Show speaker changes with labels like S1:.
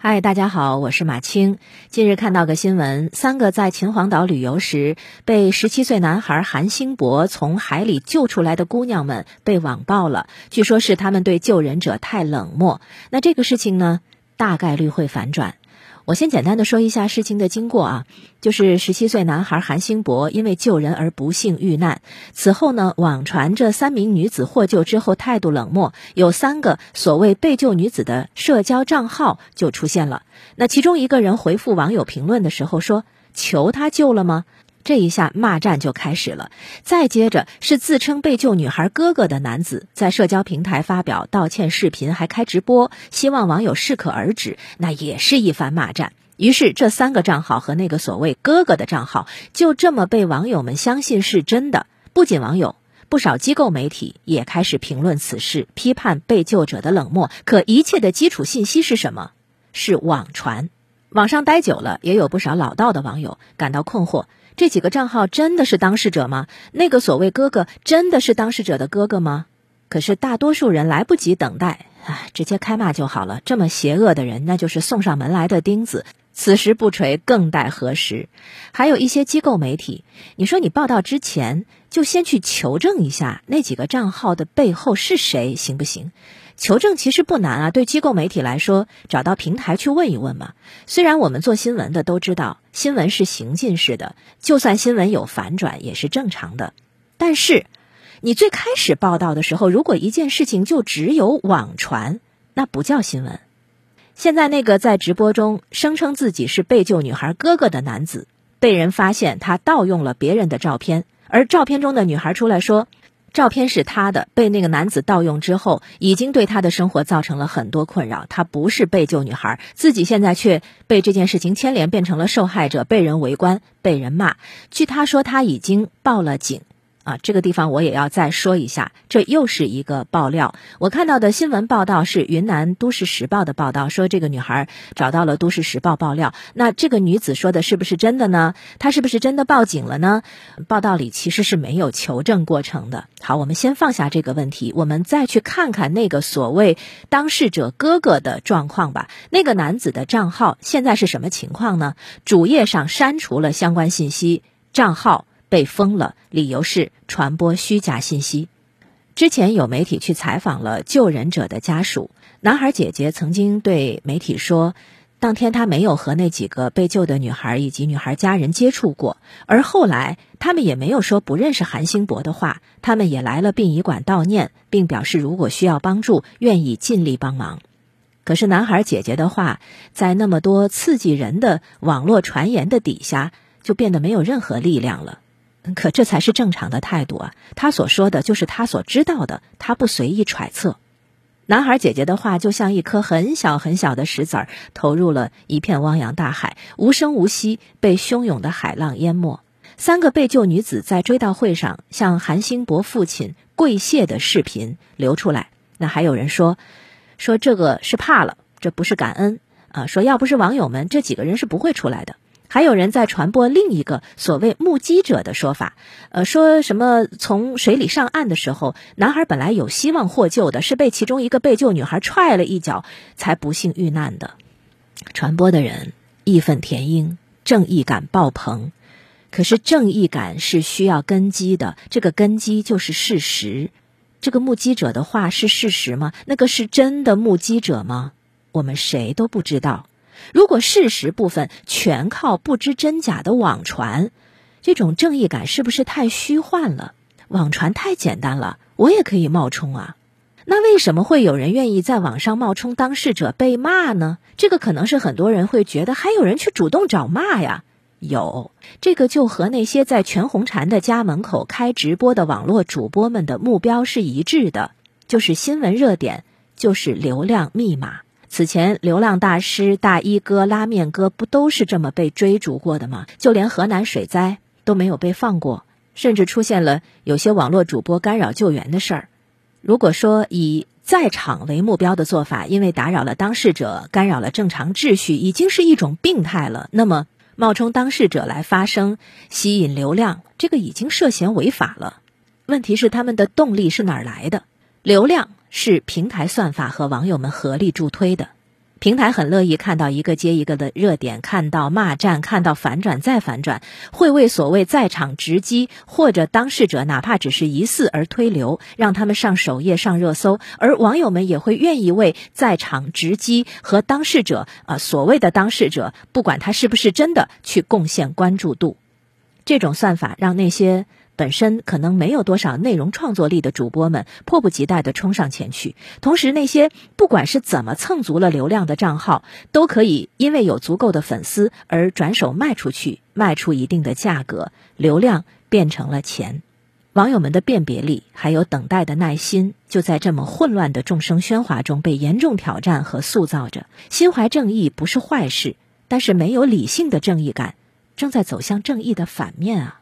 S1: 嗨，大家好，我是马青。近日看到个新闻，三个在秦皇岛旅游时被十七岁男孩韩兴博从海里救出来的姑娘们被网暴了，据说是他们对救人者太冷漠。那这个事情呢，大概率会反转。我先简单的说一下事情的经过啊，就是十七岁男孩韩兴博因为救人而不幸遇难。此后呢，网传这三名女子获救之后态度冷漠，有三个所谓被救女子的社交账号就出现了。那其中一个人回复网友评论的时候说：“求他救了吗？”这一下骂战就开始了，再接着是自称被救女孩哥哥的男子在社交平台发表道歉视频，还开直播，希望网友适可而止，那也是一番骂战。于是这三个账号和那个所谓哥哥的账号就这么被网友们相信是真的。不仅网友，不少机构媒体也开始评论此事，批判被救者的冷漠。可一切的基础信息是什么？是网传。网上待久了，也有不少老道的网友感到困惑。这几个账号真的是当事者吗？那个所谓哥哥真的是当事者的哥哥吗？可是大多数人来不及等待，唉，直接开骂就好了。这么邪恶的人，那就是送上门来的钉子。此时不锤，更待何时？还有一些机构媒体，你说你报道之前就先去求证一下那几个账号的背后是谁，行不行？求证其实不难啊，对机构媒体来说，找到平台去问一问嘛。虽然我们做新闻的都知道，新闻是行进式的，就算新闻有反转也是正常的。但是，你最开始报道的时候，如果一件事情就只有网传，那不叫新闻。现在那个在直播中声称自己是被救女孩哥哥的男子，被人发现他盗用了别人的照片，而照片中的女孩出来说。照片是他的，被那个男子盗用之后，已经对他的生活造成了很多困扰。他不是被救女孩，自己现在却被这件事情牵连，变成了受害者，被人围观，被人骂。据他说，他已经报了警。啊，这个地方我也要再说一下，这又是一个爆料。我看到的新闻报道是云南都市时报的报道，说这个女孩找到了都市时报爆料。那这个女子说的是不是真的呢？她是不是真的报警了呢？报道里其实是没有求证过程的。好，我们先放下这个问题，我们再去看看那个所谓当事者哥哥的状况吧。那个男子的账号现在是什么情况呢？主页上删除了相关信息，账号。被封了，理由是传播虚假信息。之前有媒体去采访了救人者的家属，男孩姐姐曾经对媒体说，当天他没有和那几个被救的女孩以及女孩家人接触过，而后来他们也没有说不认识韩星博的话，他们也来了殡仪馆悼念，并表示如果需要帮助，愿意尽力帮忙。可是男孩姐姐的话，在那么多刺激人的网络传言的底下，就变得没有任何力量了。可这才是正常的态度啊！他所说的就是他所知道的，他不随意揣测。男孩姐姐的话就像一颗很小很小的石子儿，投入了一片汪洋大海，无声无息被汹涌的海浪淹没。三个被救女子在追悼会上向韩星博父亲跪谢的视频流出来，那还有人说，说这个是怕了，这不是感恩啊！说要不是网友们，这几个人是不会出来的。还有人在传播另一个所谓目击者的说法，呃，说什么从水里上岸的时候，男孩本来有希望获救的，是被其中一个被救女孩踹了一脚，才不幸遇难的。传播的人义愤填膺，正义感爆棚，可是正义感是需要根基的，这个根基就是事实。这个目击者的话是事实吗？那个是真的目击者吗？我们谁都不知道。如果事实部分全靠不知真假的网传，这种正义感是不是太虚幻了？网传太简单了，我也可以冒充啊。那为什么会有人愿意在网上冒充当事者被骂呢？这个可能是很多人会觉得还有人去主动找骂呀。有这个就和那些在全红婵的家门口开直播的网络主播们的目标是一致的，就是新闻热点，就是流量密码。此前，流浪大师、大衣哥、拉面哥不都是这么被追逐过的吗？就连河南水灾都没有被放过，甚至出现了有些网络主播干扰救援的事儿。如果说以在场为目标的做法，因为打扰了当事者，干扰了正常秩序，已经是一种病态了，那么冒充当事者来发声、吸引流量，这个已经涉嫌违法了。问题是他们的动力是哪儿来的？流量？是平台算法和网友们合力助推的，平台很乐意看到一个接一个的热点，看到骂战，看到反转再反转，会为所谓在场直击或者当事者哪怕只是疑似而推流，让他们上首页上热搜，而网友们也会愿意为在场直击和当事者啊所谓的当事者，不管他是不是真的，去贡献关注度。这种算法让那些。本身可能没有多少内容创作力的主播们迫不及待地冲上前去，同时那些不管是怎么蹭足了流量的账号，都可以因为有足够的粉丝而转手卖出去，卖出一定的价格，流量变成了钱。网友们的辨别力还有等待的耐心，就在这么混乱的众生喧哗中被严重挑战和塑造着。心怀正义不是坏事，但是没有理性的正义感，正在走向正义的反面啊。